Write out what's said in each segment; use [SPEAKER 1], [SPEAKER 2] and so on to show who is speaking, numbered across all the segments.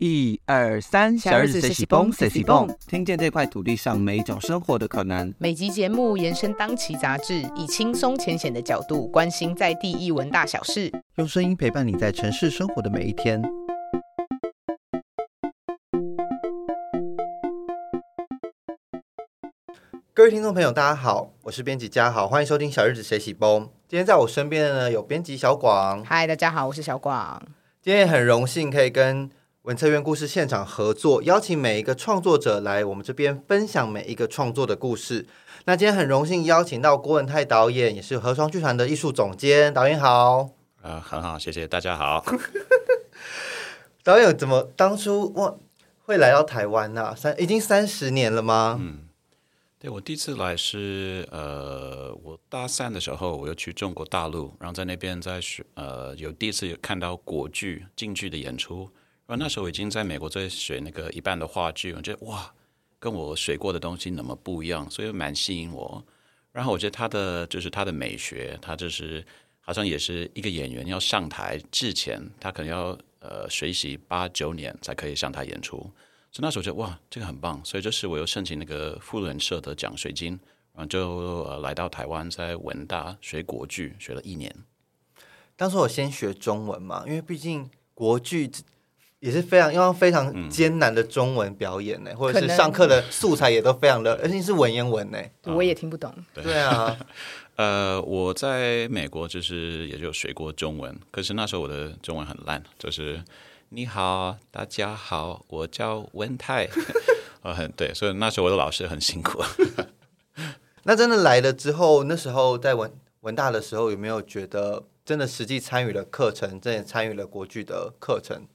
[SPEAKER 1] 一二三，
[SPEAKER 2] 小日子随喜蹦随喜蹦，
[SPEAKER 1] 听见这块土地上每一种生活的可能。
[SPEAKER 2] 每集节目延伸当期杂志，以轻松浅显的角度关心在地艺文大小事，
[SPEAKER 1] 用声音陪伴你在城市生活的每一天。各位听众朋友，大家好，我是编辑嘉豪，欢迎收听小日子随喜蹦。今天在我身边的呢有编辑小广，
[SPEAKER 2] 嗨，大家好，我是小广。
[SPEAKER 1] 今天很荣幸可以跟文策院故事现场合作，邀请每一个创作者来我们这边分享每一个创作的故事。那今天很荣幸邀请到郭文泰导演，也是河床剧团的艺术总监。导演好，
[SPEAKER 3] 呃，很好，谢谢大家好。
[SPEAKER 1] 导演怎么当初哇会来到台湾呢？三已经三十年了吗？
[SPEAKER 3] 嗯，对我第一次来是呃，我大三的时候，我又去中国大陆，然后在那边在学呃，有第一次有看到国剧京剧的演出。然后那时候已经在美国在学那个一半的话剧，我觉得哇，跟我学过的东西那么不一样，所以蛮吸引我。然后我觉得他的就是他的美学，他就是好像也是一个演员要上台之前，他可能要呃学习八九年才可以上台演出。所以那时候觉得哇，这个很棒。所以就是我又申请那个富人社的奖学金，然后就呃来到台湾，在文大学国剧学了一年。
[SPEAKER 1] 当时我先学中文嘛，因为毕竟国剧。也是非常用非常艰难的中文表演呢，或者是上课的素材也都非常的，而且是文言文呢，
[SPEAKER 2] 我也听不懂。
[SPEAKER 1] 对。啊，
[SPEAKER 3] 呃，我在美国就是也就学过中文，可是那时候我的中文很烂，就是你好，大家好，我叫温泰，呃，很对，所以那时候我的老师很辛苦。
[SPEAKER 1] 那真的来了之后，那时候在文文大的时候，有没有觉得真的实际参与了课程，真的参与了国剧的课程？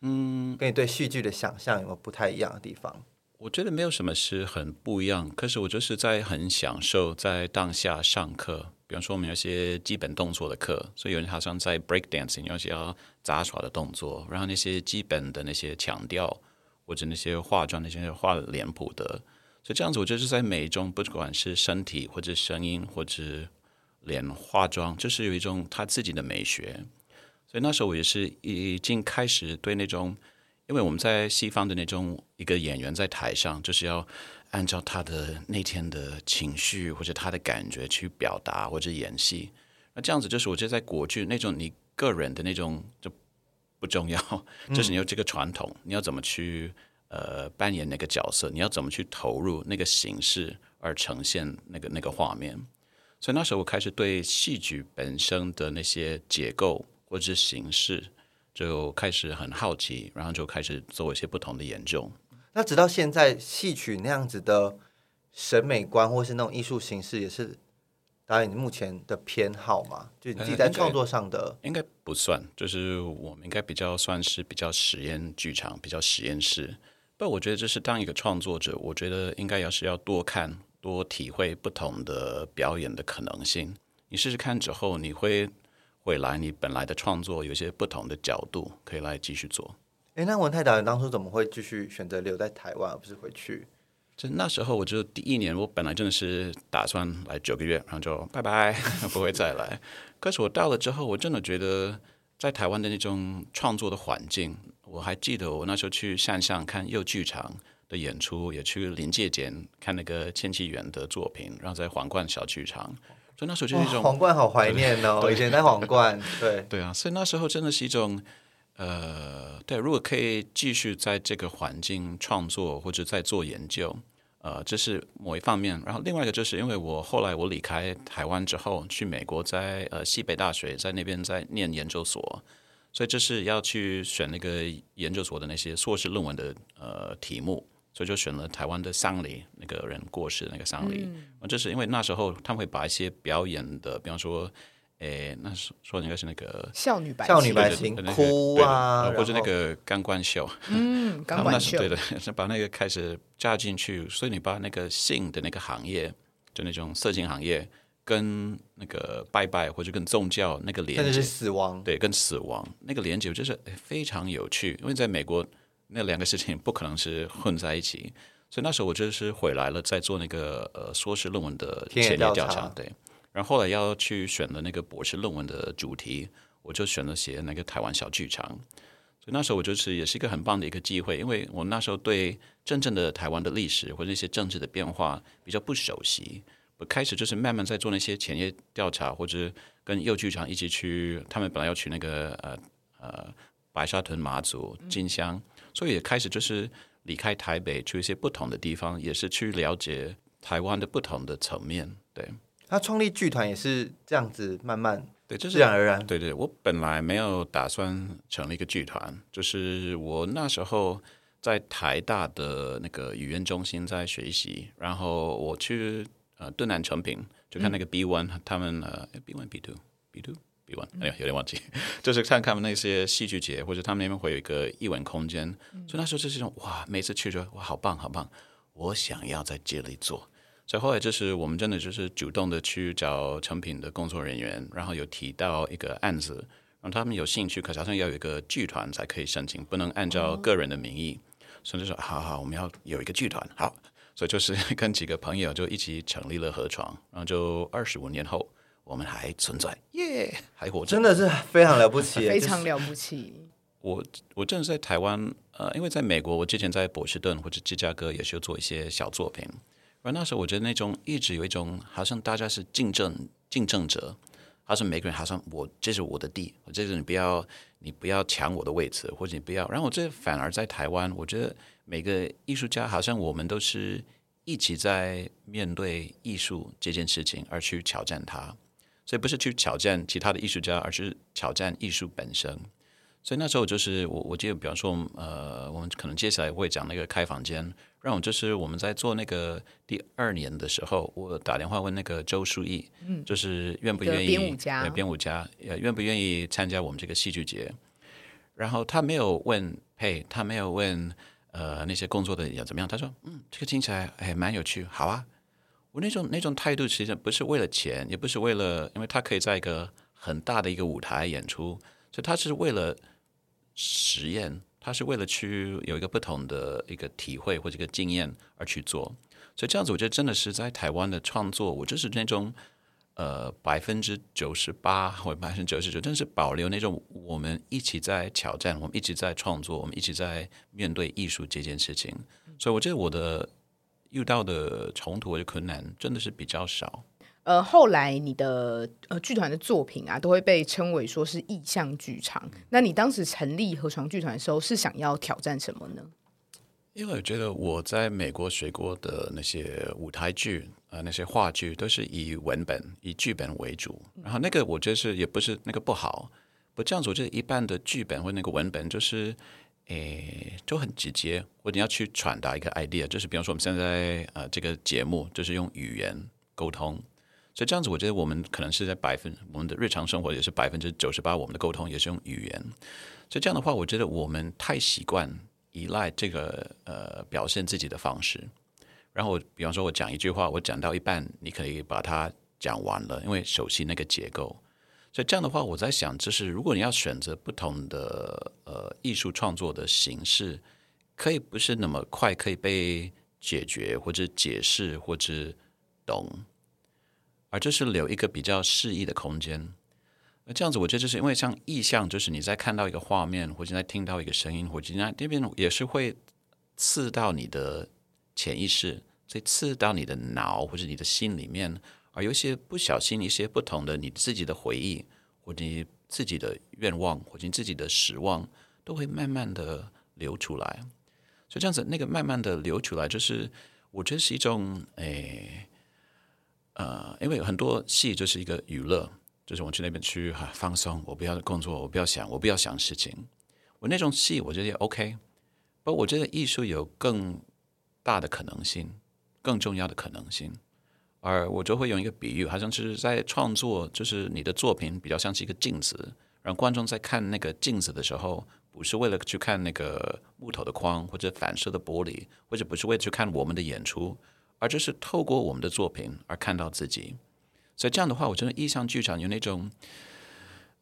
[SPEAKER 1] 嗯，跟你对戏剧的想象有没有不太一样的地方？
[SPEAKER 3] 我觉得没有什么是很不一样，可是我就是在很享受在当下上课。比方说，我们有些基本动作的课，所以有人好像在 break dancing，有些要杂耍的动作，然后那些基本的那些强调，或者那些化妆那些画脸谱的，所以这样子，我就是在美中，不管是身体或者声音或者脸化妆，就是有一种他自己的美学。所以那时候我也是已经开始对那种，因为我们在西方的那种一个演员在台上，就是要按照他的那天的情绪或者他的感觉去表达或者演戏。那这样子就是我觉得在国剧那种你个人的那种就不重要，就是你有这个传统，你要怎么去呃扮演那个角色，你要怎么去投入那个形式而呈现那个那个画面。所以那时候我开始对戏剧本身的那些结构。或者是形式，就开始很好奇，然后就开始做一些不同的研究。
[SPEAKER 1] 那直到现在，戏曲那样子的审美观，或是那种艺术形式，也是导演目前的偏好嘛？就你自己在创作上的，
[SPEAKER 3] 应该不算，就是我们应该比较算是比较实验剧场，比较实验室。不，我觉得这是当一个创作者，我觉得应该要是要多看、多体会不同的表演的可能性。你试试看之后，你会。未来你本来的创作有些不同的角度，可以来继续做。
[SPEAKER 1] 哎，那文泰导演当初怎么会继续选择留在台湾，而不是回去？
[SPEAKER 3] 就那时候，我就第一年，我本来真的是打算来九个月，然后就 拜拜，不会再来。可是我到了之后，我真的觉得在台湾的那种创作的环境，我还记得我那时候去山上看幼剧场的演出，也去临界点看那个千禧园的作品，然后在皇冠小剧场。所以那时候就是一种
[SPEAKER 1] 皇冠，好怀念哦！以前在皇冠，对
[SPEAKER 3] 对啊，所以那时候真的是一种，呃，对，如果可以继续在这个环境创作或者在做研究，呃，这是某一方面。然后另外一个就是因为我后来我离开台湾之后去美国，在呃西北大学在那边在念研究所，所以这是要去选那个研究所的那些硕士论文的呃题目。所以就选了台湾的丧礼，那个人过世的那个丧礼。嗯，这是因为那时候他们会把一些表演的，比方说，诶，那说说应该是那个
[SPEAKER 2] 少女白
[SPEAKER 1] 少女白情哭啊，
[SPEAKER 3] 或者那个钢管秀。
[SPEAKER 2] 嗯，钢管秀。
[SPEAKER 3] 对的，是把那个开始加进去。所以你把那个性的那个行业，就那种色情行业，跟那个拜拜或者跟宗教那个连接，
[SPEAKER 1] 是死亡。
[SPEAKER 3] 对，跟死亡那个连接，就是非常有趣。因为在美国。那两个事情不可能是混在一起，所以那时候我就是回来了，在做那个呃硕士论文的前
[SPEAKER 1] 沿
[SPEAKER 3] 调查，对。然后后来要去选的那个博士论文的主题，我就选了写那个台湾小剧场。所以那时候我就是也是一个很棒的一个机会，因为我那时候对真正的台湾的历史或者一些政治的变化比较不熟悉。我开始就是慢慢在做那些前业调查，或者跟幼剧场一起去，他们本来要去那个呃呃白沙屯、马祖、金乡，所以也开始就是离开台北，去一些不同的地方，也是去了解台湾的不同的层面。对，
[SPEAKER 1] 他创立剧团也是这样子慢慢
[SPEAKER 3] 对，就是
[SPEAKER 1] 自然而然。
[SPEAKER 3] 对对，我本来没有打算成立一个剧团，就是我那时候在台大的那个语言中心在学习，然后我去呃敦南成品就看那个 B One，、他们呃 B One B Two B Two B One，哎呀有点忘记，就是看他们那些戏剧节或者他们那边会有一个艺文空间，所以那时候就是一种哇，每次去就哇好棒好棒，我想要在这里做。所以后来就是我们真的就是主动的去找成品的工作人员，然后有提到一个案子，让他们有兴趣，可是好像要有一个剧团才可以申请，不能按照个人的名义。所以就说好好，我们要有一个剧团，好，所以就是跟几个朋友就一起成立了河床，然后就二十五年后，我们还存在，耶，还活着，
[SPEAKER 1] 真的是非常了不起，
[SPEAKER 2] 非常了不起。
[SPEAKER 3] 我我真的是在台湾，呃，因为在美国，我之前在波士顿或者芝加哥也是有做一些小作品，而那时候我觉得那种一直有一种好像大家是竞争竞争者，好像每个人好像我这是我的地，我这是你不要你不要抢我的位置，或者你不要，然后我这反而在台湾，我觉得每个艺术家好像我们都是一起在面对艺术这件事情而去挑战它，所以不是去挑战其他的艺术家，而是挑战艺术本身。所以那时候就是我，我记得，比方说，呃，我们可能接下来会讲那个开房间，让我就是我们在做那个第二年的时候，我打电话问那个周书义，嗯，就是愿不愿意
[SPEAKER 2] 编舞家
[SPEAKER 3] 呃编舞家，呃，愿不愿意参加我们这个戏剧节？然后他没有问配，他没有问呃那些工作的人怎么样，他说，嗯，这个听起来还蛮有趣，好啊。我那种那种态度，其实不是为了钱，也不是为了，因为他可以在一个很大的一个舞台演出，所以他是为了实验，他是为了去有一个不同的一个体会或者一个经验而去做。所以这样子，我觉得真的是在台湾的创作，我就是那种呃百分之九十八或百分之九十九，真是保留那种我们一起在挑战，我们一直在创作，我们一直在面对艺术这件事情。所以我觉得我的遇到的冲突或者困难真的是比较少。
[SPEAKER 2] 呃，后来你的呃剧团的作品啊，都会被称为说是意象剧场。那你当时成立河床剧团的时候，是想要挑战什么呢？
[SPEAKER 3] 因为我觉得我在美国学过的那些舞台剧呃那些话剧都是以文本、以剧本为主，然后那个我觉得是也不是那个不好，不这样子，我觉得一般的剧本或那个文本就是，诶，就很直接，或者你要去传达一个 idea，就是比方说我们现在呃这个节目就是用语言沟通，所以这样子，我觉得我们可能是在百分我们的日常生活也是百分之九十八，我们的沟通也是用语言，所以这样的话，我觉得我们太习惯依赖这个呃表现自己的方式。然后比方说，我讲一句话，我讲到一半，你可以把它讲完了，因为熟悉那个结构。所以这样的话，我在想，就是如果你要选择不同的呃艺术创作的形式，可以不是那么快可以被解决或者解释或者懂，而就是留一个比较适宜的空间。那这样子，我觉得就是因为像意象，就是你在看到一个画面，或者在听到一个声音，或者那那边也是会刺到你的潜意识，所以刺到你的脑或者你的心里面，而有一些不小心一些不同的你自己的回忆，或者你自己的愿望，或者你自己的失望，都会慢慢的流出来。所以这样子，那个慢慢的流出来，就是我觉得是一种诶。呃，因为很多戏就是一个娱乐，就是我去那边去、啊、放松，我不要工作，我不要想，我不要想事情。我那种戏，我觉得也 OK。不，我觉得艺术有更大的可能性，更重要的可能性。而我就会用一个比喻，好像是在创作，就是你的作品比较像是一个镜子，让观众在看那个镜子的时候，不是为了去看那个木头的框或者反射的玻璃，或者不是为了去看我们的演出。而就是透过我们的作品而看到自己，所以这样的话，我真的意象剧场有那种，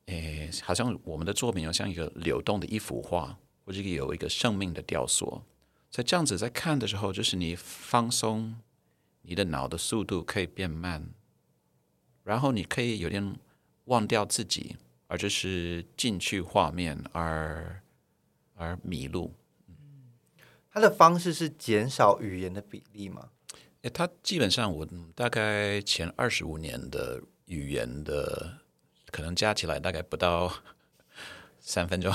[SPEAKER 3] 诶，好像我们的作品有像一个流动的一幅画，或者有一个生命的雕塑。在这样子在看的时候，就是你放松，你的脑的速度可以变慢，然后你可以有点忘掉自己，而就是进去画面，而而迷路。
[SPEAKER 1] 他的方式是减少语言的比例吗？
[SPEAKER 3] 诶，他基本上我大概前二十五年的语言的可能加起来大概不到三分钟。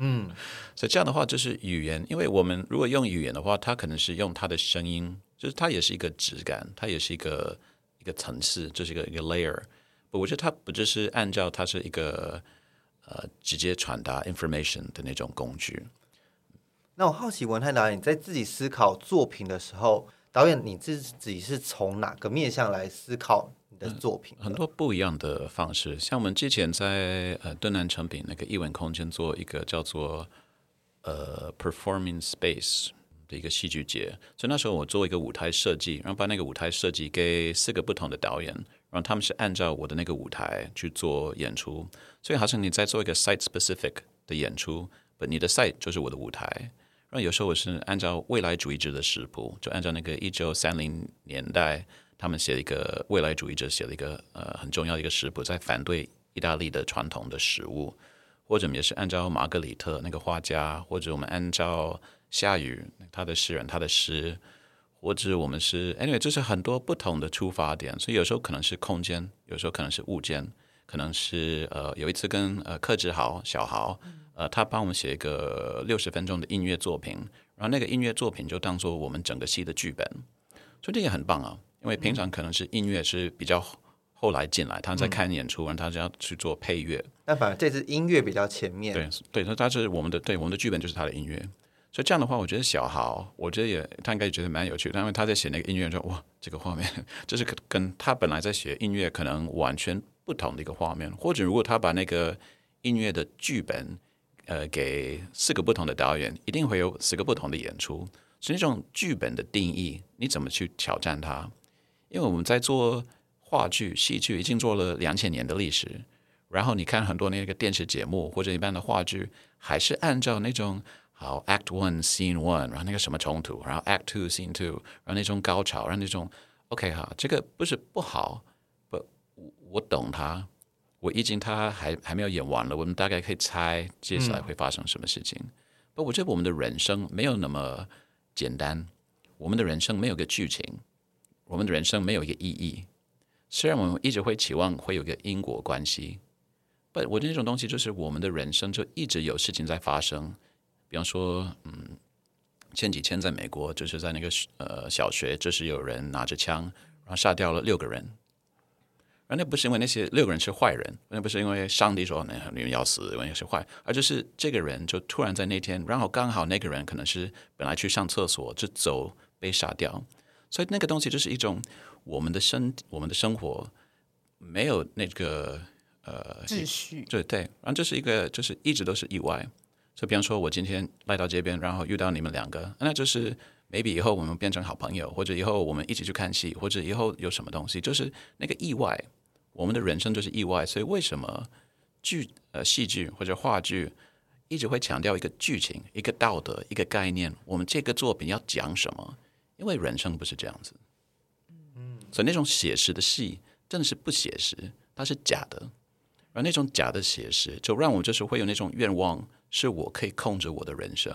[SPEAKER 3] 嗯，所以这样的话就是语言，因为我们如果用语言的话，它可能是用它的声音，就是它也是一个质感，它也是一个一个层次，这是一个一个 layer。不，我觉得它不就是按照它是一个呃直接传达 information 的那种工具。
[SPEAKER 1] 那我好奇文泰导演在自己思考作品的时候，导演你自己是从哪个面向来思考你的作品？
[SPEAKER 3] 很多不一样的方式，像我们之前在呃敦南成品那个艺文空间做一个叫做呃 performing space 的一个戏剧节，所以那时候我做一个舞台设计，然后把那个舞台设计给四个不同的导演，然后他们是按照我的那个舞台去做演出，所以好像你在做一个 site specific 的演出，不，你的 site 就是我的舞台。然后有时候我是按照未来主义者的食谱，就按照那个一九三零年代他们写了一个未来主义者写了一个呃很重要的一个食谱，在反对意大利的传统的食物，或者也是按照玛格里特那个画家，或者我们按照夏雨他的诗人他的诗，或者我们是 anyway，这是很多不同的出发点，所以有时候可能是空间，有时候可能是物件，可能是呃有一次跟呃克志豪小豪。呃，他帮我们写一个六十分钟的音乐作品，然后那个音乐作品就当做我们整个戏的剧本，所以这也很棒啊。因为平常可能是音乐是比较后来进来，他在看演出，然后他就要去做配乐。
[SPEAKER 1] 那反而这次音乐比较前面。
[SPEAKER 3] 对对，他他是我们的，对我们的剧本就是他的音乐。所以这样的话，我觉得小豪，我觉得也他应该也觉得蛮有趣的，因为他在写那个音乐说，哇，这个画面就是跟他本来在写音乐可能完全不同的一个画面，或者如果他把那个音乐的剧本。呃，给四个不同的导演，一定会有四个不同的演出。所以那种剧本的定义，你怎么去挑战它？因为我们在做话剧、戏剧，已经做了两千年的历史。然后你看很多那个电视节目或者一般的话剧，还是按照那种好 Act One Scene One，然后那个什么冲突，然后 Act Two Scene Two，然后那种高潮，然后那种 OK 哈，这个不是不好，不，我懂他。我已经他还还没有演完了，我们大概可以猜接下来会发生什么事情。不，我觉得我们的人生没有那么简单，我们的人生没有个剧情，我们的人生没有一个意义。虽然我们一直会期望会有个因果关系，不，我的那种东西就是我们的人生就一直有事情在发生。比方说，嗯，前几天在美国就是在那个呃小学，就是有人拿着枪，然后杀掉了六个人。而那不是因为那些六个人是坏人，那不是因为上帝说那你们要死，因为是坏，而就是这个人就突然在那天，然后刚好那个人可能是本来去上厕所就走被杀掉，所以那个东西就是一种我们的生我们的生活没有那个呃
[SPEAKER 2] 秩序，
[SPEAKER 3] 对对，然后这是一个就是一直都是意外，就比方说我今天来到这边，然后遇到你们两个，那就是。maybe 以后我们变成好朋友，或者以后我们一起去看戏，或者以后有什么东西，就是那个意外。我们的人生就是意外，所以为什么剧呃戏剧或者话剧一直会强调一个剧情、一个道德、一个概念？我们这个作品要讲什么？因为人生不是这样子。嗯，所以那种写实的戏真的是不写实，它是假的。而那种假的写实，就让我就是会有那种愿望，是我可以控制我的人生。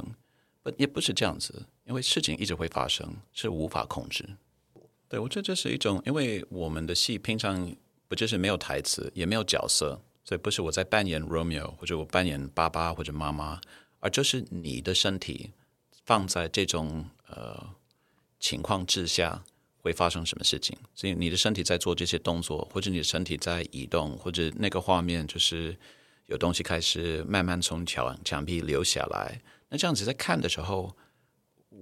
[SPEAKER 3] 不，也不是这样子。因为事情一直会发生，是无法控制。对我觉得这是一种，因为我们的戏平常不就是没有台词，也没有角色，所以不是我在扮演 Romeo，或者我扮演爸爸或者妈妈，而就是你的身体放在这种呃情况之下会发生什么事情。所以你的身体在做这些动作，或者你的身体在移动，或者那个画面就是有东西开始慢慢从墙墙壁流下来。那这样子在看的时候。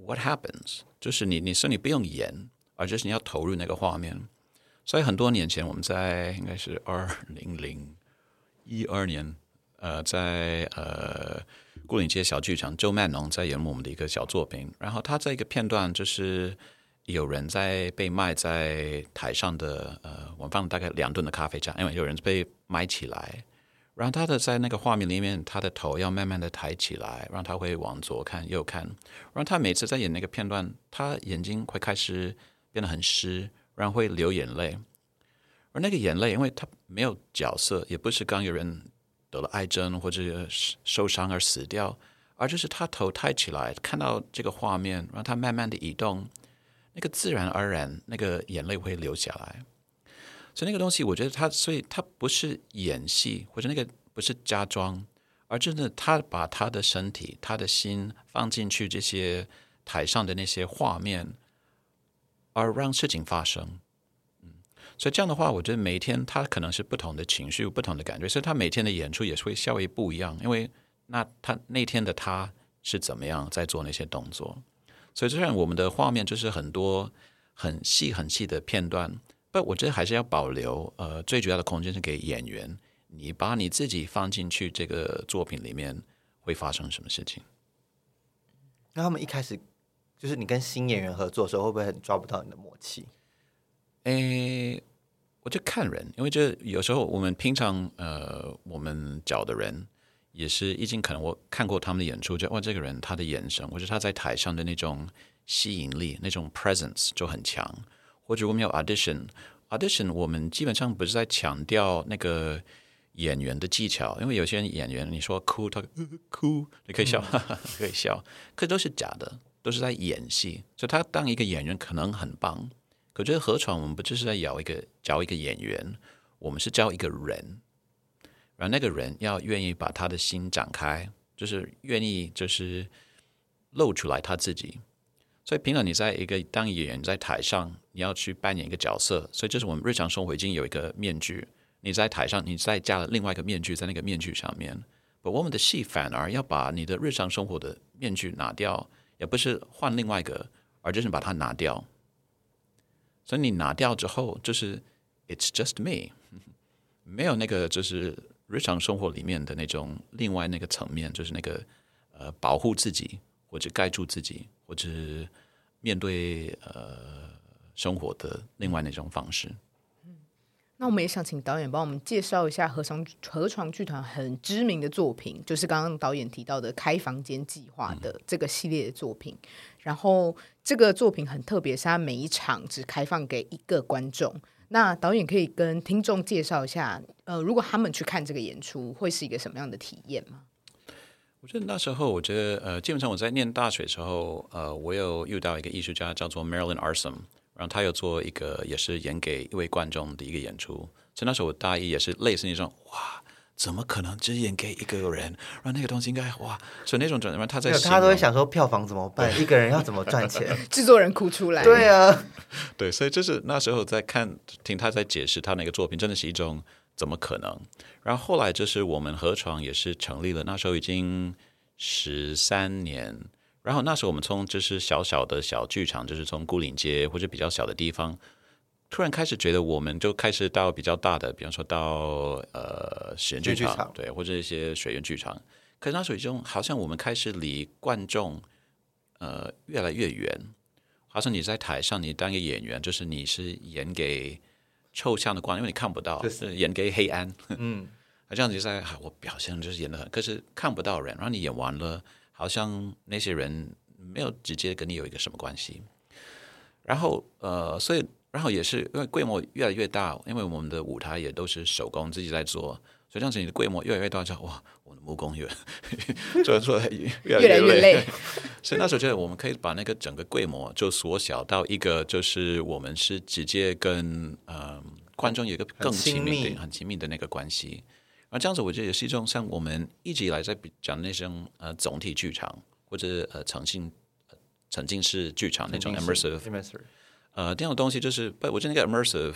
[SPEAKER 3] What happens？就是你，你说你不用演，而就是你要投入那个画面。所以很多年前，我们在应该是二零零一二年，呃，在呃固岭街小剧场，周曼农在演我们的一个小作品。然后他在一个片段，就是有人在被卖在台上的，呃，我放了大概两吨的咖啡渣，因为有人被埋起来。然后他的在那个画面里面，他的头要慢慢的抬起来，然后他会往左看右看。然后他每次在演那个片段，他眼睛会开始变得很湿，然后会流眼泪。而那个眼泪，因为他没有角色，也不是刚有人得了癌症或者受伤而死掉，而就是他头抬起来，看到这个画面，让他慢慢的移动，那个自然而然，那个眼泪会流下来。所以那个东西，我觉得他，所以他不是演戏，或者那个不是假装，而真的他把他的身体、他的心放进去这些台上的那些画面，而让事情发生。所以这样的话，我觉得每天他可能是不同的情绪、不同的感觉，所以他每天的演出也是会稍微不一样，因为那他那天的他是怎么样在做那些动作。所以虽然我们的画面就是很多很细很细的片段。不，我觉得还是要保留。呃，最主要的空间是给演员，你把你自己放进去这个作品里面，会发生什么事情？
[SPEAKER 1] 那他们一开始就是你跟新演员合作的时候，会不会很抓不到你的默契？
[SPEAKER 3] 诶，我就看人，因为这有时候我们平常呃，我们找的人也是已经可能我看过他们的演出，就哇，这个人他的眼神，或者他在台上的那种吸引力、那种 presence 就很强。或者我们有 audition，audition 我们基本上不是在强调那个演员的技巧，因为有些人演员你说哭他哭，你可以笑，可以笑，可都是假的，都是在演戏。所以他当一个演员可能很棒，可觉得河床我们不就是在找一个教一个演员，我们是教一个人，然后那个人要愿意把他的心展开，就是愿意就是露出来他自己。所以平常你在一个当演员在台上，你要去扮演一个角色，所以这是我们日常生活已经有一个面具。你在台上，你再加了另外一个面具在那个面具上面。不，我们的戏反而要把你的日常生活的面具拿掉，也不是换另外一个，而就是把它拿掉。所以你拿掉之后，就是 It's just me，没有那个就是日常生活里面的那种另外那个层面，就是那个呃保护自己或者盖住自己。或者面对呃生活的另外那种方式。
[SPEAKER 2] 那我们也想请导演帮我们介绍一下河床河床剧团很知名的作品，就是刚刚导演提到的《开房间计划》的这个系列的作品。然后这个作品很特别，是它每一场只开放给一个观众。那导演可以跟听众介绍一下，呃，如果他们去看这个演出，会是一个什么样的体验吗？
[SPEAKER 3] 我觉得那时候，我觉得呃，基本上我在念大学的时候，呃，我有遇到一个艺术家叫做 Marilyn Arsom，然后他又做一个也是演给一位观众的一个演出。所以那时候我大一也是类似那种，哇，怎么可能只演给一个人？然后那个东西应该哇，所以那种转然他在
[SPEAKER 1] 他都会想说票房怎么办？一个人要怎么赚钱？
[SPEAKER 2] 制作人哭出来。
[SPEAKER 1] 对啊，
[SPEAKER 3] 对，所以就是那时候在看听他在解释他那个作品，真的是一种。怎么可能？然后后来就是我们河床也是成立了，那时候已经十三年。然后那时候我们从就是小小的小剧场，就是从孤岭街或者比较小的地方，突然开始觉得我们就开始到比较大的，比方说到呃实验剧场，对，或者一些水源剧场。可是那时候已经好像我们开始离观众呃越来越远，好像你在台上，你当一个演员，就是你是演给。抽象的光，因为你看不到，是演给黑暗。嗯，这样子在，我表现就是演的很，可是看不到人。然后你演完了，好像那些人没有直接跟你有一个什么关系。然后呃，所以然后也是因为规模越来越大，因为我们的舞台也都是手工自己在做，所以这样子你的规模越来越大，就哇，我的木工越做做 越来越累。所以那时候觉得我们可以把那个整个规模就缩小到一个，就是我们是直接跟呃观众有一个更亲密、很亲密的那个关系。然后这样子，我觉得也是一种像我们一直以来在讲那种呃总体剧场或者呃沉浸沉浸式剧场那种 immersive，呃这种东西就是不，我觉得那个 immersive，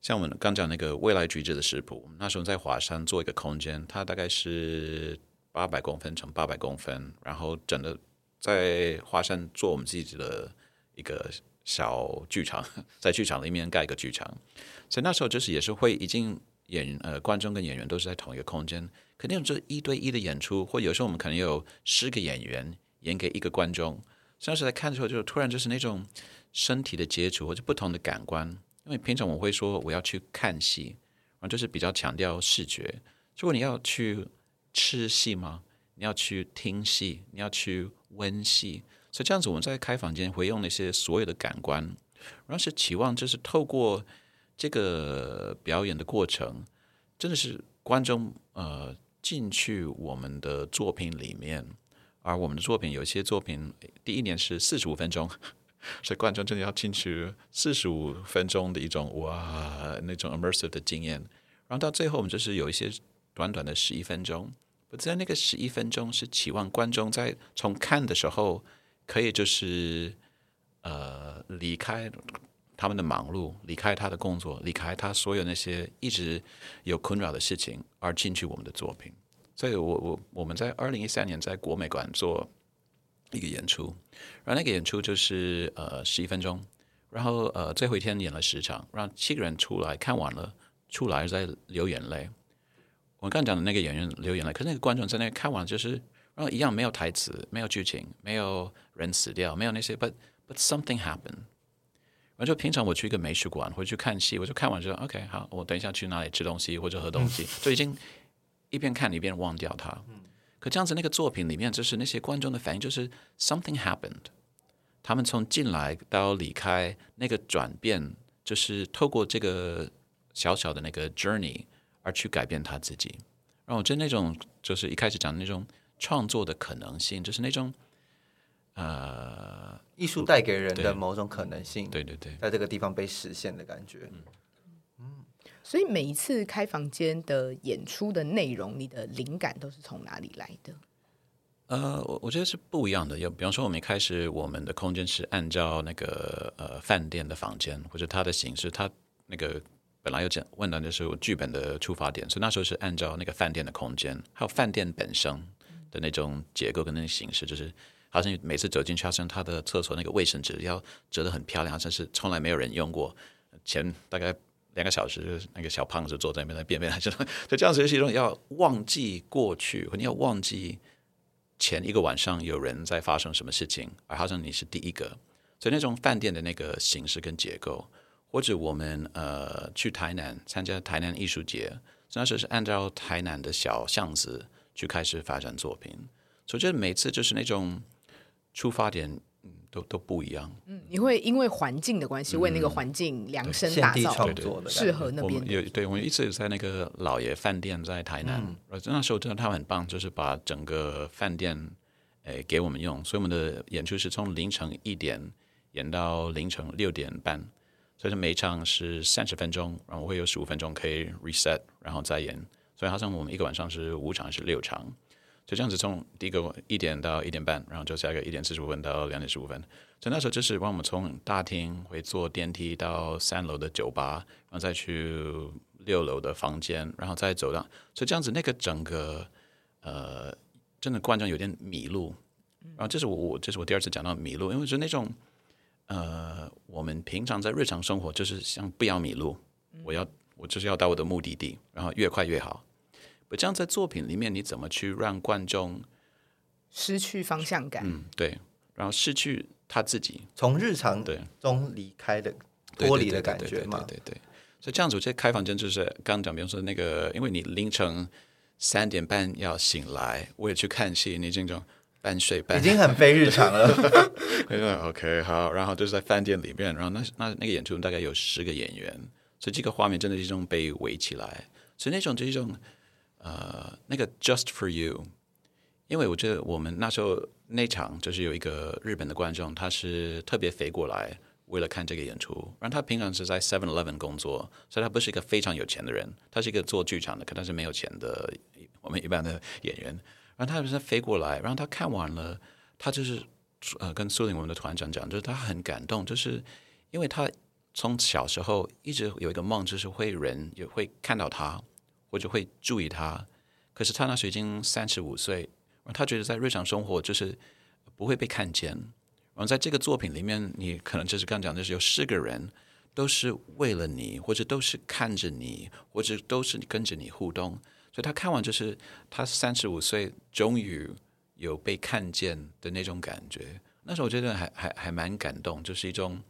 [SPEAKER 3] 像我们刚讲那个未来橘子的食谱，那时候在华山做一个空间，它大概是八百公分乘八百公分，然后整个。在华山做我们自己的一个小剧场，在剧场里面盖一个剧场，所以那时候就是也是会已经演呃观众跟演员都是在同一个空间，肯定就是一对一的演出，或有时候我们可能有十个演员演给一个观众，像是在看的时候就突然就是那种身体的接触或者不同的感官，因为平常我会说我要去看戏，然后就是比较强调视觉，如果你要去吃戏吗？你要去听戏，你要去。温戏，所以这样子我们在开房间会用那些所有的感官，然后是期望就是透过这个表演的过程，真的是观众呃进去我们的作品里面，而我们的作品有些作品，第一年是四十五分钟，所以观众真的要进去四十五分钟的一种哇那种 immersive 的经验。然后到最后，我们就是有一些短短的十一分钟，我在那个十一分钟是期望观众在从看的时候可以就是呃离开他们的忙碌，离开他的工作，离开他所有那些一直有困扰的事情，而进去我们的作品。所以我我我们在二零一三年在国美馆做一个演出，然后那个演出就是呃十一分钟，然后呃最后一天演了十场，让七个人出来看完了，出来在流眼泪。我刚讲的那个演员流眼泪，可是那个观众在那看完就是，然后一样没有台词，没有剧情，没有人死掉，没有那些，but but something happened。然后就平常我去一个美术馆或者去看戏，我就看完之后，OK，好，我等一下去哪里吃东西或者喝东西，就已经一边看一边忘掉它。可这样子那个作品里面，就是那些观众的反应，就是 something happened。他们从进来到离开那个转变，就是透过这个小小的那个 journey 而去改变他自己。然后我觉得那种就是一开始讲的那种创作的可能性，就是那种呃，
[SPEAKER 1] 艺术带给人的某种可能性，
[SPEAKER 3] 对对对。
[SPEAKER 1] 在这个地方被实现的感觉。
[SPEAKER 2] 嗯所以每一次开房间的演出的内容，你的灵感都是从哪里来的？
[SPEAKER 3] 呃，我我觉得是不一样的。有比方说，我们一开始我们的空间是按照那个呃饭店的房间或者它的形式，它那个本来有讲问到的是我剧本的出发点，所以那时候是按照那个饭店的空间，还有饭店本身的那种结构跟那个形式，就是好像每次走进去，好像他的厕所那个卫生纸要折得很漂亮，好像是从来没有人用过。前大概两个小时，那个小胖子坐在那边在便便，就这样子是一种要忘记过去，或你要忘记。前一个晚上有人在发生什么事情，而好像你是第一个，所以那种饭店的那个形式跟结构，或者我们呃去台南参加台南艺术节，那时候是按照台南的小巷子去开始发展作品，所以觉得每次就是那种出发点，嗯，都都不一样。
[SPEAKER 2] 嗯，你会因为环境的关系，为那个环境量身打造
[SPEAKER 1] 创作的感觉。
[SPEAKER 2] 适合那
[SPEAKER 3] 我
[SPEAKER 2] 边
[SPEAKER 3] 有对，我们一直在那个老爷饭店在台南，呃、那时候真的他们很棒，就是把整个饭店诶给我们用，所以我们的演出是从凌晨一点演到凌晨六点半，所以说每一场是三十分钟，然后会有十五分钟可以 reset，然后再演，所以好像我们一个晚上是五场还是六场，就这样子从第一个一点到一点半，然后就下一个一点四十五分到两点十五分。所以那时候就是帮我们从大厅会坐电梯到三楼的酒吧，然后再去六楼的房间，然后再走到，所以这样子那个整个呃，真的观众有点迷路。然后这是我我这是我第二次讲到迷路，因为是那种呃，我们平常在日常生活就是像不要迷路，我要我就是要到我的目的地，然后越快越好。不这样在作品里面，你怎么去让观众
[SPEAKER 2] 失去方向感。
[SPEAKER 3] 嗯对，然后失去他自己
[SPEAKER 1] 从日常
[SPEAKER 3] 对
[SPEAKER 1] 中离开的
[SPEAKER 3] 对
[SPEAKER 1] 脱离的感觉嘛。
[SPEAKER 3] 对对对，所以这样子，我觉得开房间就是刚刚讲，比如说那个，因为你凌晨三点半要醒来，我也去看戏，你这种半睡半
[SPEAKER 1] 已经很非日常了，
[SPEAKER 3] OK 好，然后就是在饭店里面，然后那那那个演出大概有十个演员，所以这个画面真的是一种被围起来，所以那种就是一种呃那个 Just for You，因为我觉得我们那时候那场就是有一个日本的观众，他是特别飞过来。为了看这个演出，然后他平常是在 Seven Eleven 工作，所以他不是一个非常有钱的人，他是一个做剧场的，可他是没有钱的我们一般的演员。然后他是飞过来，然后他看完了，他就是呃跟苏玲我们的团长讲，就是他很感动，就是因为他从小时候一直有一个梦，就是会人也会看到他，或者会注意他。可是他那时已经三十五岁，他觉得在日常生活就是不会被看见。然后在这个作品里面，你可能就是刚讲，就是有四个人都是为了你，或者都是看着你，或者都是跟着你互动。所以他看完就是他三十五岁终于有被看见的那种感觉。那时候我觉得还还还蛮感动，就是一种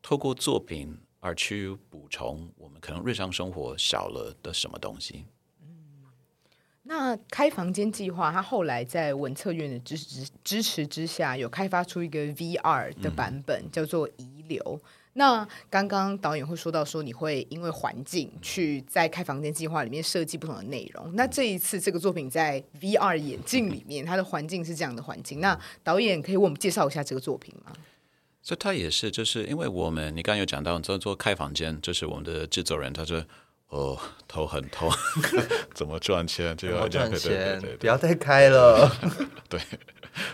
[SPEAKER 3] 透过作品而去补充我们可能日常生活少了的什么东西。
[SPEAKER 2] 那开房间计划，它后来在文策院的支持支持之下，有开发出一个 VR 的版本，叫做遗留。那刚刚导演会说到说，你会因为环境去在开房间计划里面设计不同的内容。那这一次这个作品在 VR 眼镜里面，它的环境是这样的环境。那导演可以为我们介绍一下这个作品吗？
[SPEAKER 3] 所以他也是，就是因为我们你刚刚有讲到做做开房间，就是我们的制作人，他说哦头很痛，怎么赚钱？就要
[SPEAKER 1] 赚钱不要再开了。
[SPEAKER 3] 对，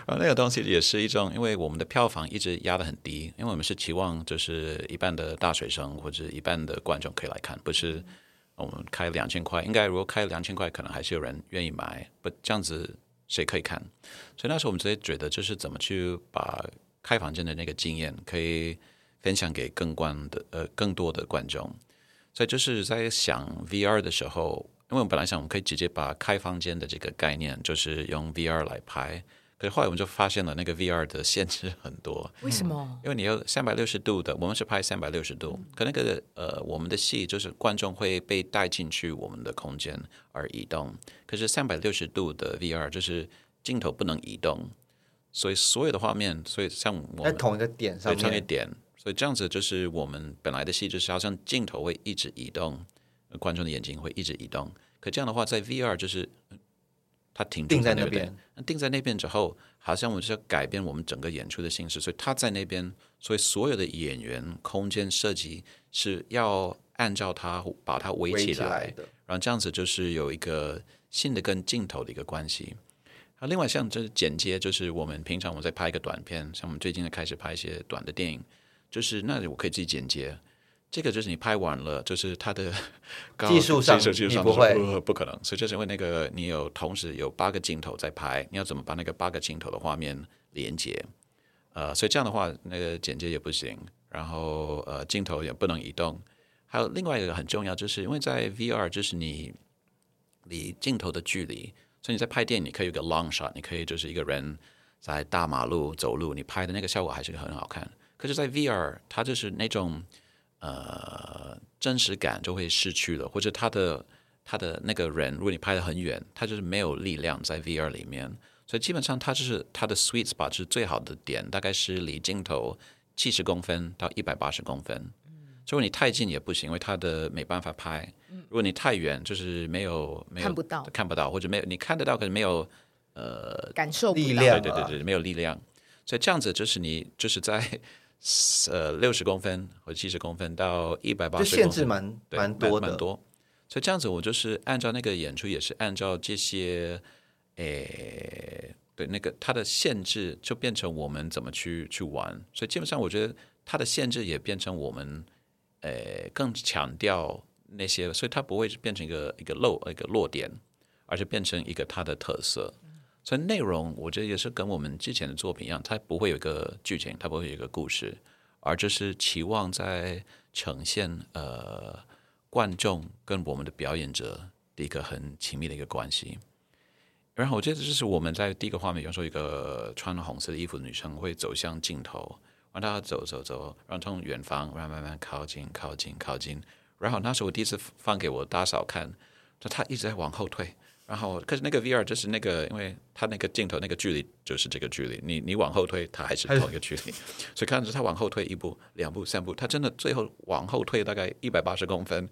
[SPEAKER 3] 然后那个东西也是一种，因为我们的票房一直压得很低，因为我们是期望就是一半的大学生或者一半的观众可以来看，不是我们开两千块，应该如果开两千块，可能还是有人愿意买，不这样子谁可以看？所以那时候我们直接觉得，就是怎么去把开房间的那个经验可以分享给更观的呃更多的观众，所以就是在想 VR 的时候，因为我们本来想我们可以直接把开房间的这个概念，就是用 VR 来拍，可是后来我们就发现了那个 VR 的限制很多，
[SPEAKER 2] 为什么？
[SPEAKER 3] 因为你要三百六十度的，我们是拍三百六十度，可那个呃，我们的戏就是观众会被带进去我们的空间而移动，可是三百六十度的 VR 就是镜头不能移动，所以所有的画面，所以像我们
[SPEAKER 1] 在同一个点上
[SPEAKER 3] 对同一
[SPEAKER 1] 个，
[SPEAKER 3] 点，所以这样子就是我们本来的戏就是好像镜头会一直移动，呃观众的眼睛会一直移动，可这样的话在 VR 就是呃它停
[SPEAKER 1] 定在
[SPEAKER 3] 那
[SPEAKER 1] 边，
[SPEAKER 3] 那定在那边之后，好像我们是要改变我们整个演出的形式，所以他在那边，所以所有的演员空间设计是要按照他把它围
[SPEAKER 1] 围
[SPEAKER 3] 起来，
[SPEAKER 1] 起来的。
[SPEAKER 3] 然后这样子就是有一个新的跟镜头的一个关系。啊，另外像这是剪接，就是我们平常我们在拍一个短片，像我们最近在开始拍一些短的电影，就是那我可以自己剪接。这个就是你拍完了，就是它的 高
[SPEAKER 1] 技术上
[SPEAKER 3] 技术上
[SPEAKER 1] 你不会
[SPEAKER 3] 呃不可能，所以就是因为那个你有同时有八个镜头在拍，你要怎么把那个八个镜头的画面连接？呃，所以这样的话，那个剪接也不行，然后呃镜头也不能移动。还有另外一个很重要，就是因为在 VR，就是你离镜头的距离，所以你在拍电影，你可以有个 long shot，你可以就是一个人在大马路走路，你拍的那个效果还是很好看。可是，在 VR，它就是那种呃真实感就会失去了，或者他的他的那个人，如果你拍的很远，他就是没有力量在 VR 里面，所以基本上它就是它的 sweet spot 是最好的点，大概是离镜头七十公分到一百八十公分。嗯如果你太近也不行，因为它的没办法拍。嗯如果你太远，就是没有没有
[SPEAKER 2] 看不到
[SPEAKER 3] 看不到，或者没有你看得到，可是没有呃
[SPEAKER 2] 感受
[SPEAKER 1] 力量啊
[SPEAKER 3] 对对对对，没有力量。所以这样子就是你就是在呃六十公分或者七十公分到一百八
[SPEAKER 1] 就
[SPEAKER 3] 十，
[SPEAKER 1] 限制蛮蛮多的
[SPEAKER 3] 蛮多。所以这样子，我就是按照那个演出，也是按照这些，诶，对那个它的限制，就变成我们怎么去去玩。所以基本上，我觉得它的限制也变成我们，呃，更强调那些，所以它不会变成一个一个漏一个落点，而是变成一个它的特色。所以内容，我觉得也是跟我们之前的作品一样，它不会有一个剧情，它不会有一个故事，而就是期望在呈现呃观众跟我们的表演者的一个很亲密的一个关系。然后我觉得这是我们在第一个画面，比如说一个穿红色的衣服女生会走向镜头，然后她走走走，然后从远方然后慢慢靠近靠近靠近，然后那时候我第一次放给我大嫂看，就她一直在往后退。然后，可是那个 VR 就是那个，因为它那个镜头那个距离就是这个距离，你你往后退，它还是同一个距离，所以看着他往后退一步、两步、三步，他真的最后往后退大概一百八十公分，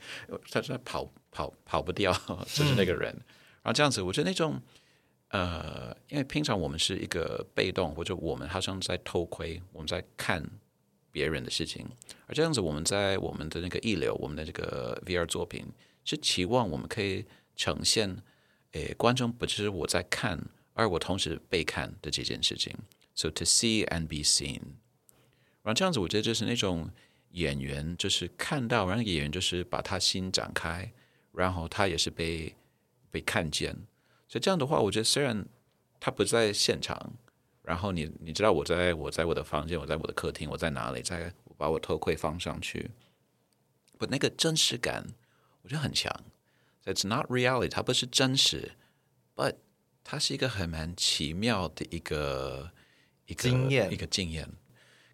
[SPEAKER 3] 他真的跑跑跑不掉，就是那个人。然后这样子，我觉得那种呃，因为平常我们是一个被动，或者我们好像在偷窥，我们在看别人的事情，而这样子我们在我们的那个一流，我们的这个 VR 作品是期望我们可以呈现。诶，观众不只是我在看，而我同时被看的这件事情。So to see and be seen，然后这样子，我觉得就是那种演员，就是看到，然后演员就是把他心展开，然后他也是被被看见。所以这样的话，我觉得虽然他不在现场，然后你你知道我在我在我的房间，我在我的客厅，我在哪里，在把我头盔放上去，不那个真实感，我觉得很强。It's not reality，它不是真实，but 它是一个很蛮奇妙的一个一个
[SPEAKER 1] 经验
[SPEAKER 3] 一个经验。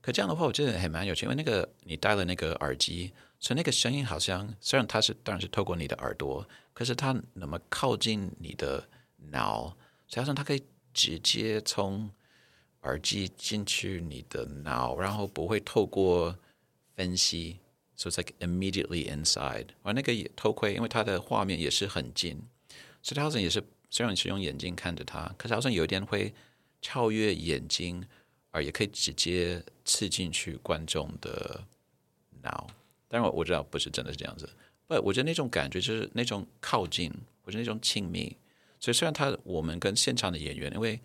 [SPEAKER 3] 可这样的话，我觉得还蛮有趣，因为那个你戴了那个耳机，所以那个声音好像虽然它是当然是透过你的耳朵，可是它那么靠近你的脑，实际上它可以直接从耳机进去你的脑，然后不会透过分析，so it's like immediately inside。而那个头盔，因为它的画面也是很近，所以它好像也是虽然你是用眼睛看着它，可是好像有一点会超越眼睛，而也可以直接刺进去观众的脑。当然我我知道不是真的是这样子，不，我觉得那种感觉就是那种靠近，或者那种亲密。所以虽然他我们跟现场的演员，因为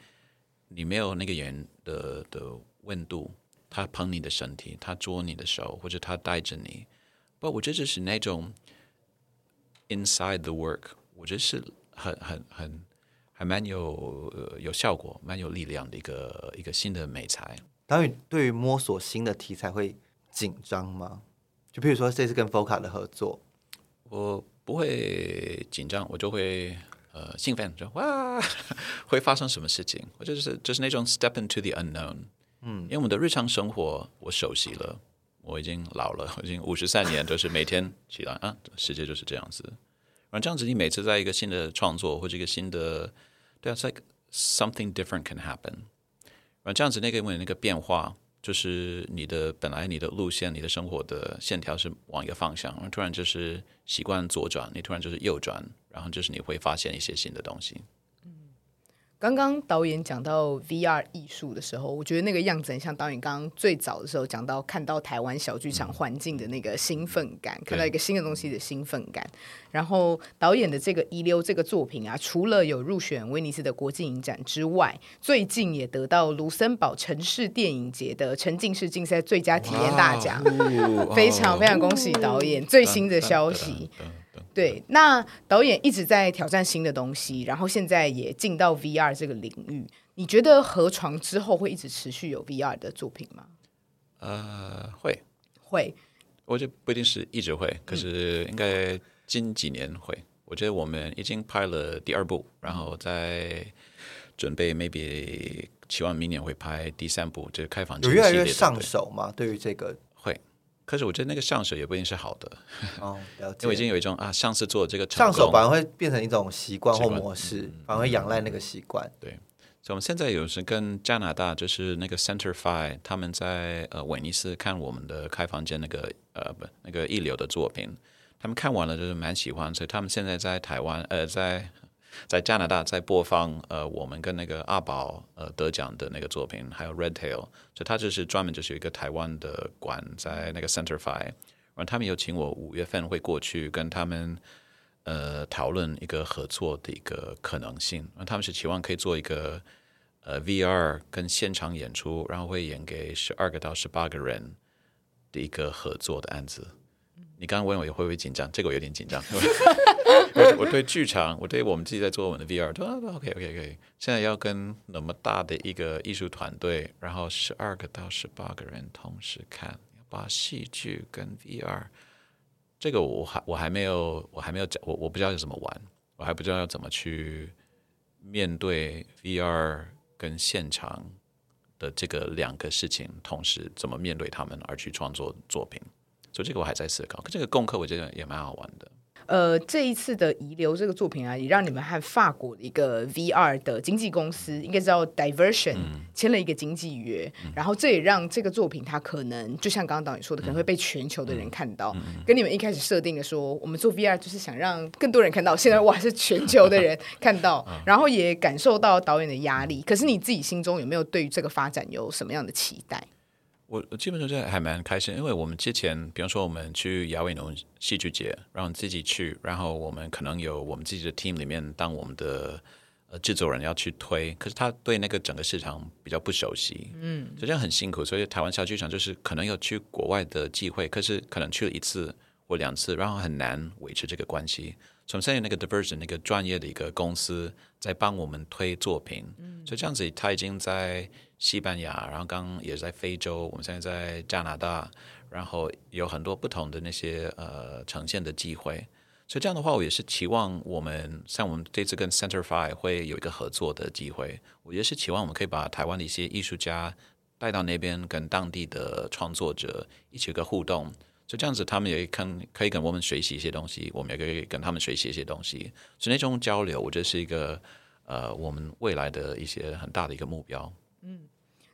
[SPEAKER 3] 你没有那个演员的的温度，他捧你的身体，他捉你的手，或者他带着你，不，我觉得这是那种 inside the work，我觉得是很很很还蛮有呃有效果、蛮有力量的一个一个新的美材。
[SPEAKER 1] 导演对于摸索新的题材会紧张吗？就比如说这次跟 Foca 的合作，
[SPEAKER 3] 我不会紧张，我就会呃兴奋，就哇 会发生什么事情？我就是就是那种 step into the unknown，嗯，因为我们的日常生活我熟悉了，我已经老了，我已经五十三年都是每天起来啊，世界就是这样子。然后这样子，你每次在一个新的创作或者一个新的，对啊，it's like something different can happen。然后这样子，那个因为那个变化，就是你的本来你的路线、你的生活的线条是往一个方向，突然就是习惯左转，你突然就是右转，然后就是你会发现一些新的东西。
[SPEAKER 2] 刚刚导演讲到 VR 艺术的时候，我觉得那个样子很像导演刚刚最早的时候讲到看到台湾小剧场环境的那个兴奋感，看到一个新的东西的兴奋感。然后导演的这个《遗留》这个作品啊，除了有入选威尼斯的国际影展之外，最近也得到卢森堡城市电影节的沉浸式竞赛最佳体验大奖，非常非常恭喜导演最新的消息。对，那导演一直在挑战新的东西，然后现在也进到 VR 这个领域。你觉得河床之后会一直持续有 VR 的作品吗？
[SPEAKER 3] 呃，会
[SPEAKER 2] 会，
[SPEAKER 3] 我觉得不一定是一直会，可是应该近几年会。我觉得我们已经拍了第二部，然后在准备，maybe 期望明年会拍第三部，就是开房
[SPEAKER 1] 有越来越上手吗？对于这个。
[SPEAKER 3] 可是我觉得那个上手也不一定是好的
[SPEAKER 1] 哦，
[SPEAKER 3] 因为已经有一种啊，上次做这个
[SPEAKER 1] 上手反而会变成一种习惯或模式，反而会仰赖那个习惯。
[SPEAKER 3] 对，所以我们现在有时跟加拿大就是那个 Center Five，他们在呃威尼斯看我们的开房间那个呃不那个一流的作品，他们看完了就是蛮喜欢，所以他们现在在台湾呃在。在加拿大在播放呃我们跟那个阿宝呃得奖的那个作品，还有 Red Tail，所以他就是专门就是有一个台湾的馆在那个 Center Five，然后他们有请我五月份会过去跟他们呃讨论一个合作的一个可能性，那他们是期望可以做一个呃 VR 跟现场演出，然后会演给十二个到十八个人的一个合作的案子。你刚刚问我会不会紧张，这个我有点紧张。我我对剧场，我对我们自己在做我们的 VR，都 OK OK OK。现在要跟那么大的一个艺术团队，然后十二个到十八个人同时看，把戏剧跟 VR，这个我还我还没有我还没有讲，我我不知道要怎么玩，我还不知道要怎么去面对 VR 跟现场的这个两个事情，同时怎么面对他们而去创作作品。所以这个我还在思考，这个功课我觉得也蛮好玩的。
[SPEAKER 2] 呃，这一次的遗留这个作品啊，也让你们和法国的一个 VR 的经纪公司，应该叫 Diversion，签了一个经纪约。然后这也让这个作品，它可能就像刚刚导演说的，可能会被全球的人看到。跟你们一开始设定的说，我们做 VR 就是想让更多人看到，现在哇是全球的人看到，然后也感受到导演的压力。可是你自己心中有没有对于这个发展有什么样的期待？
[SPEAKER 3] 我基本上就还蛮开心，因为我们之前，比方说我们去亚维农戏剧节，然后自己去，然后我们可能有我们自己的 team 里面当我们的呃制作人要去推，可是他对那个整个市场比较不熟悉，嗯，所以这样很辛苦。所以台湾小剧场就是可能有去国外的机会，可是可能去了一次或两次，然后很难维持这个关系。从现在那个 Diversion 那个专业的一个公司在帮我们推作品，嗯所以这样子他已经在西班牙，然后刚也在非洲，我们现在在加拿大，然后有很多不同的那些呃呈现的机会。所以这样的话，我也是期望我们像我们这次跟 Center Five 会有一个合作的机会。我也是期望我们可以把台湾的一些艺术家带到那边，跟当地的创作者一起有个互动。就这样子，他们也跟可以跟我们学习一些东西，我们也可以跟他们学习一些东西。所以那种交流，我觉得是一个呃，我们未来的一些很大的一个目标。
[SPEAKER 2] 嗯，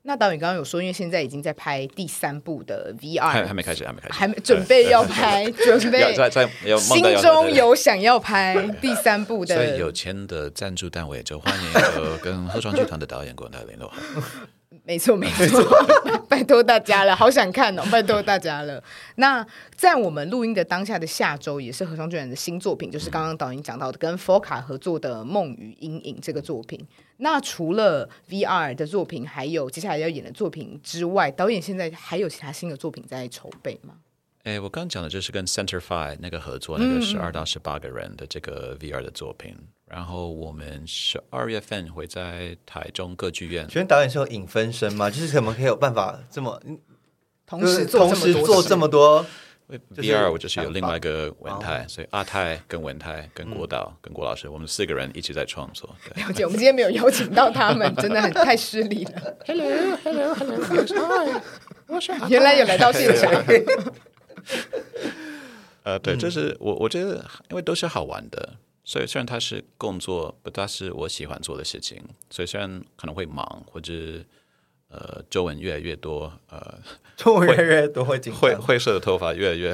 [SPEAKER 2] 那导演刚刚有说，因为现在已经在拍第三部的 VR，
[SPEAKER 3] 还还没开始，还没开始，
[SPEAKER 2] 还没准备要拍，准备
[SPEAKER 3] 在在
[SPEAKER 2] 心中有想要拍第三部的
[SPEAKER 3] 所以有钱的赞助单位就欢迎就跟 贺创剧团的导演跟他联络。
[SPEAKER 2] 没错，没错，拜托大家了，好想看哦，拜托大家了。那在我们录音的当下的下周，也是合唱剧人的新作品，就是刚刚导演讲到的跟 Foca 合作的《梦与阴影》这个作品。那除了 VR 的作品，还有接下来要演的作品之外，导演现在还有其他新的作品在筹备吗？
[SPEAKER 3] 哎，我刚讲的就是跟 Center Five 那个合作，那个十二到十八个人的这个 VR 的作品。然后我们十二月份会在台中歌剧院。
[SPEAKER 1] 请问导演是有影分身吗？就是怎么可以有办法这么
[SPEAKER 2] 同时做
[SPEAKER 1] 同时做这么多？
[SPEAKER 3] 因为
[SPEAKER 1] 就是
[SPEAKER 3] VR 我就是有另外一个文泰，所以阿泰跟文泰跟郭导、跟郭老师，我们四个人一起在创作。
[SPEAKER 2] 了解，我们今天没有邀请到他们，真的很太失礼了。
[SPEAKER 3] Hello Hello Hello，我是
[SPEAKER 2] 原来有来到现场，
[SPEAKER 3] 呃，对，就是我我觉得，因为都是好玩的，所以虽然它是工作，不，它是我喜欢做的事情，所以虽然可能会忙，或者呃皱纹越来越多，呃
[SPEAKER 1] 皱纹越来越多会
[SPEAKER 3] 会色的头发越来越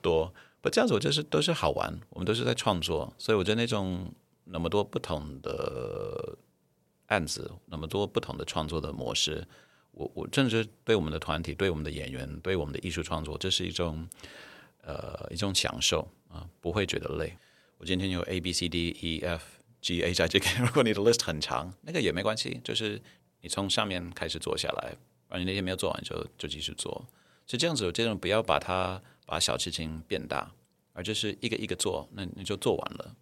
[SPEAKER 3] 多，不这样子，我就是都是好玩，我们都是在创作，所以我觉得那种那么多不同的案子，那么多不同的创作的模式，我我甚至对我们的团体、对我们的演员、对我们的艺术创作，这是一种呃一种享受啊，不会觉得累。我今天有 A B C D E F G H I J K，如果你的 list 很长，那个也没关系，就是你从上面开始做下来，而你那天没有做完就就继续做。是这样子，这种不要把它把小事情变大，而就是一个一个做，那你就做完了。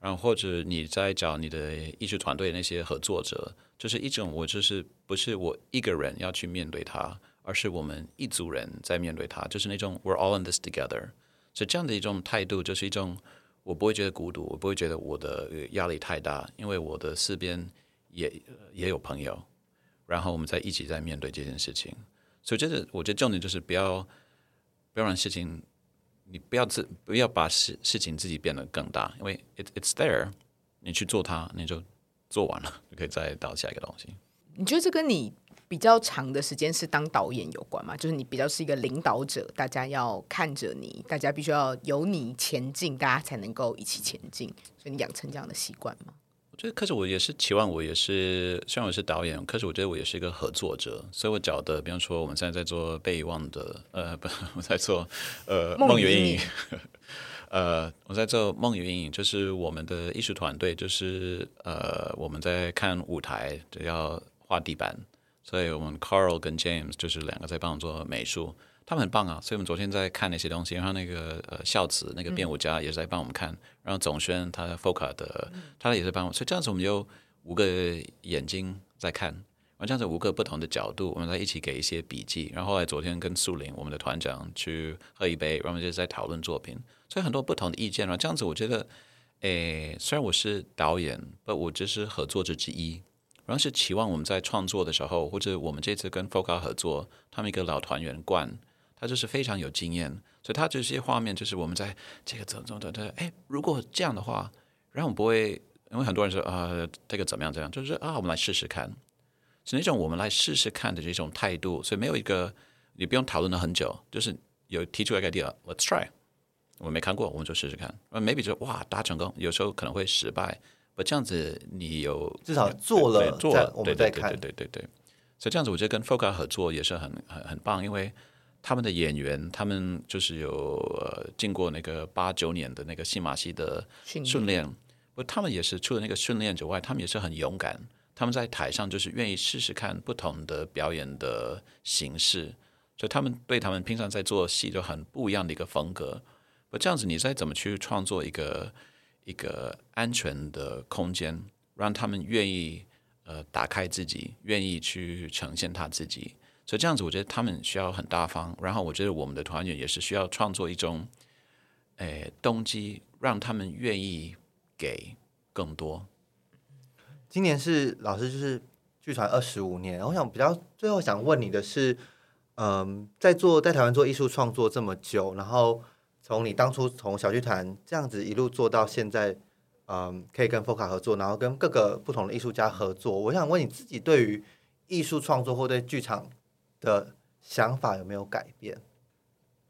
[SPEAKER 3] 然后或者你在找你的艺术团队那些合作者，就是一种我就是不是我一个人要去面对它，而是我们一组人在面对它，就是那种 we're all in this together。所以这样的一种态度，就是一种我不会觉得孤独，我不会觉得我的压力太大，因为我的四边也也有朋友，然后我们在一起在面对这件事情。所以这是我觉得重点就是不要不要让事情，你不要自不要把事事情自己变得更大，因为 it it's there，你去做它，你就做完了，就可以再到下一个东西。
[SPEAKER 2] 你觉得这跟你比较长的时间是当导演有关嘛？就是你比较是一个领导者，大家要看着你，大家必须要有你前进，大家才能够一起前进，所以你养成这样的习惯吗？
[SPEAKER 3] 我觉得，可是我也是期望我也是，虽然我是导演，可是我觉得我也是一个合作者，所以我找的，比方说我们现在在做被遗忘的，呃，不，我在做呃
[SPEAKER 2] 梦与阴影
[SPEAKER 3] 呃，我在做梦与阴影，就是我们的艺术团队，就是呃我们在看舞台，就要画地板，所以我们 Carl 跟 James 就是两个在帮我做美术，他们很棒啊，所以我们昨天在看那些东西，然后那个呃孝子那个编舞家也在帮我们看，然后总轩他 Foca 的他也是帮我，所以这样子我们有五个眼睛在看，然后这样子五个不同的角度，我们在一起给一些笔记，然后后来昨天跟素林我们的团长去喝一杯，然后我们就在讨论作品，所以很多不同的意见，然后这样子我觉得，诶，虽然我是导演，但，我只是合作者之一。然后是期望我们在创作的时候，或者我们这次跟 Foca 合作，他们一个老团员冠，他就是非常有经验，所以他这些画面就是我们在这个怎么怎么怎么，哎，如果这样的话，然后我们不会，因为很多人说啊、这个怎么样怎样，就是啊，我们来试试看，是那种我们来试试看的这种态度，所以没有一个你不用讨论了很久，就是有提出一个 idea，let's try，我没看过，我们就试试看，呃，maybe 就哇大成功，有时候可能会失败，不这样子你有
[SPEAKER 1] 至少做了
[SPEAKER 3] 对做了，
[SPEAKER 1] 再我
[SPEAKER 3] 对对对
[SPEAKER 1] 们再看
[SPEAKER 3] 对对对对，所以这样子我觉得跟 Foca 合作也是很很很棒，因为他们的演员，他们就是有呃经过那个八九年的那个戏马戏的
[SPEAKER 2] 训
[SPEAKER 3] 训练，不，他们也是除了那个训练之外，他们也是很勇敢，他们在台上就是愿意试试看不同的表演的形式，所以他们对他们平常在做戏就很不一样的一个风格。不这样子，你再怎么去创作一个一个安全的空间，让他们愿意呃打开自己，愿意去呈现他自己。所以这样子，我觉得他们需要很大方。然后我觉得我们的团员也是需要创作一种，诶动机，让他们愿意给更多。
[SPEAKER 1] 今年是老师就是剧团二十五年，我想比较最后想问你的是，嗯，在做在台湾做艺术创作这么久，然后从你当初从小剧团这样子一路做到现在，嗯，可以跟 Foca 合作，然后跟各个不同的艺术家合作，我想问你自己对于艺术创作或对剧场的想法有没有改变？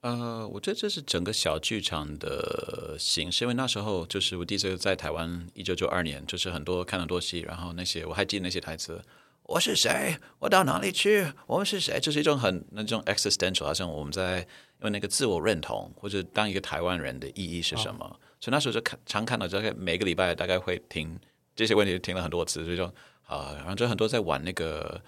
[SPEAKER 3] 呃，我觉得这是整个小剧场的形式，因为那时候就是我第一次在台湾，一九九二年，就是很多看了多戏，然后那些我还记得那些台词。我是谁？我到哪里去？我们是谁？就是一种很那种 existential，好像我们在用那个自我认同，或者当一个台湾人的意义是什么？所以那时候就看常看到，大概每个礼拜大概会听这些问题，听了很多次，所以说啊，然后就很多在玩那个。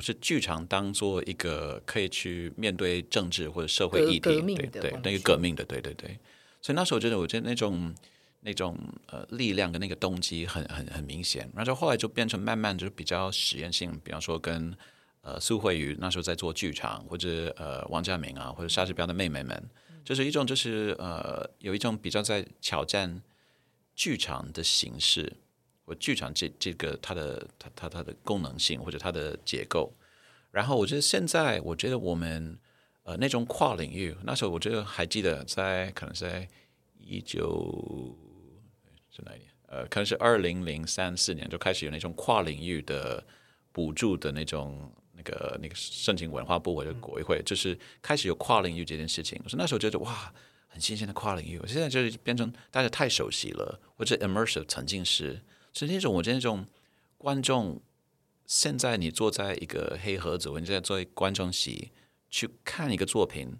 [SPEAKER 3] 是剧场当做一个可以去面对政治或者社会议题，对对，那个革命的，对对对。所以那时候我觉得，我觉得那种那种呃力量跟那个动机很很很明显。然后后来就变成慢慢就是比较实验性，比方说跟呃苏慧瑜那时候在做剧场，或者呃王家明啊，或者莎士比亚的妹妹们，就是一种就是呃有一种比较在挑战剧场的形式。或剧场这这个它的它它它的功能性或者它的结构，然后我觉得现在我觉得我们呃那种跨领域，那时候我觉得还记得在可能在一九是哪一年？呃，可能是二零零三四年就开始有那种跨领域的补助的那种那个那个申请文化部或者国会，就是开始有跨领域这件事情。我说那时候觉得哇，很新鲜的跨领域。我现在就是变成大家太熟悉了，或者 immersive 沉浸式。是那种，我觉得那种观众，现在你坐在一个黑盒子，或者在作为观众席去看一个作品，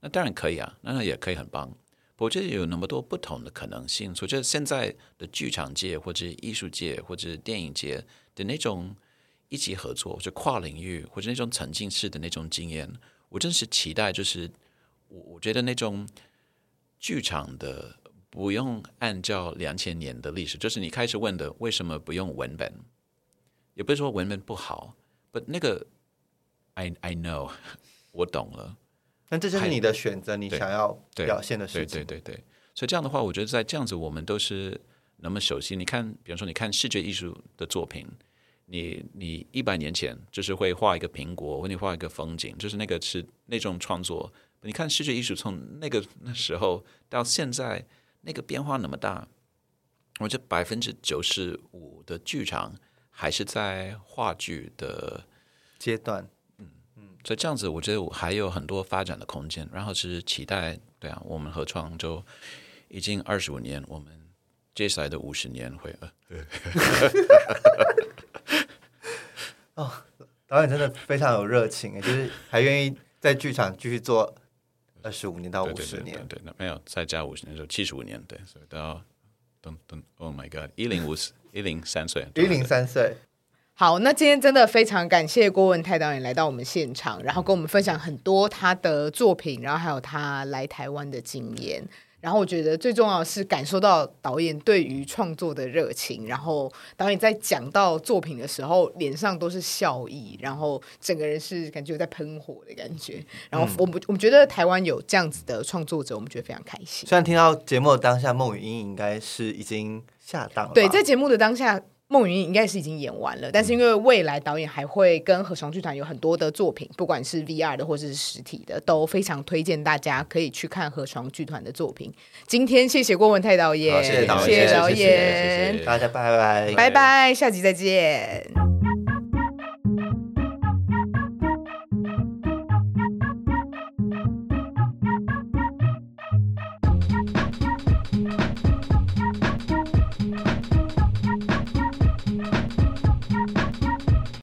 [SPEAKER 3] 那当然可以啊，那也可以很棒。我觉得有那么多不同的可能性，我觉得现在的剧场界或者艺术界或者电影界的那种一起合作，或者跨领域或者那种沉浸式的那种经验，我真是期待，就是我我觉得那种剧场的。不用按照两千年的历史，就是你开始问的为什么不用文本，也不是说文本不好，不那个，I I know，我懂了。
[SPEAKER 1] 但这就是你的选择，你想要表现的事
[SPEAKER 3] 情。对对对对，所以这样的话，我觉得在这样子，我们都是那么熟悉。你看，比方说，你看视觉艺术的作品，你你一百年前就是会画一个苹果，或你画一个风景，就是那个是那种创作。你看视觉艺术从那个那时候到现在。那个变化那么大，我觉得百分之九十五的剧场还是在话剧的
[SPEAKER 1] 阶段，
[SPEAKER 3] 嗯嗯，所以这样子，我觉得我还有很多发展的空间。然后是期待，对啊，我们合创就已经二十五年，我们接下来的五十年会
[SPEAKER 1] 导演真的非常有热情，就是还愿意在剧场继续做。二十五年到五十年，
[SPEAKER 3] 对，那没有再加五十年，就七十五年，对，所以到等等，Oh my God，一零五十，一零三岁，
[SPEAKER 1] 一零三岁。
[SPEAKER 2] 好，那今天真的非常感谢郭文泰导演来到我们现场，然后跟我们分享很多他的作品，然后还有他来台湾的经验。然后我觉得最重要的是感受到导演对于创作的热情，然后导演在讲到作品的时候，脸上都是笑意，然后整个人是感觉在喷火的感觉。然后我们我们觉得台湾有这样子的创作者，我们觉得非常开心。
[SPEAKER 1] 虽然听到节目的当下，孟雨英应该是已经下档了。
[SPEAKER 2] 对，在节目的当下。梦云应该是已经演完了，但是因为未来导演还会跟合唱剧团有很多的作品，不管是 VR 的或者是实体的，都非常推荐大家可以去看合唱剧团的作品。今天谢谢郭文泰导演，
[SPEAKER 1] 谢谢
[SPEAKER 2] 导演，
[SPEAKER 1] 谢谢大家，拜拜，
[SPEAKER 2] 拜拜，下集再见。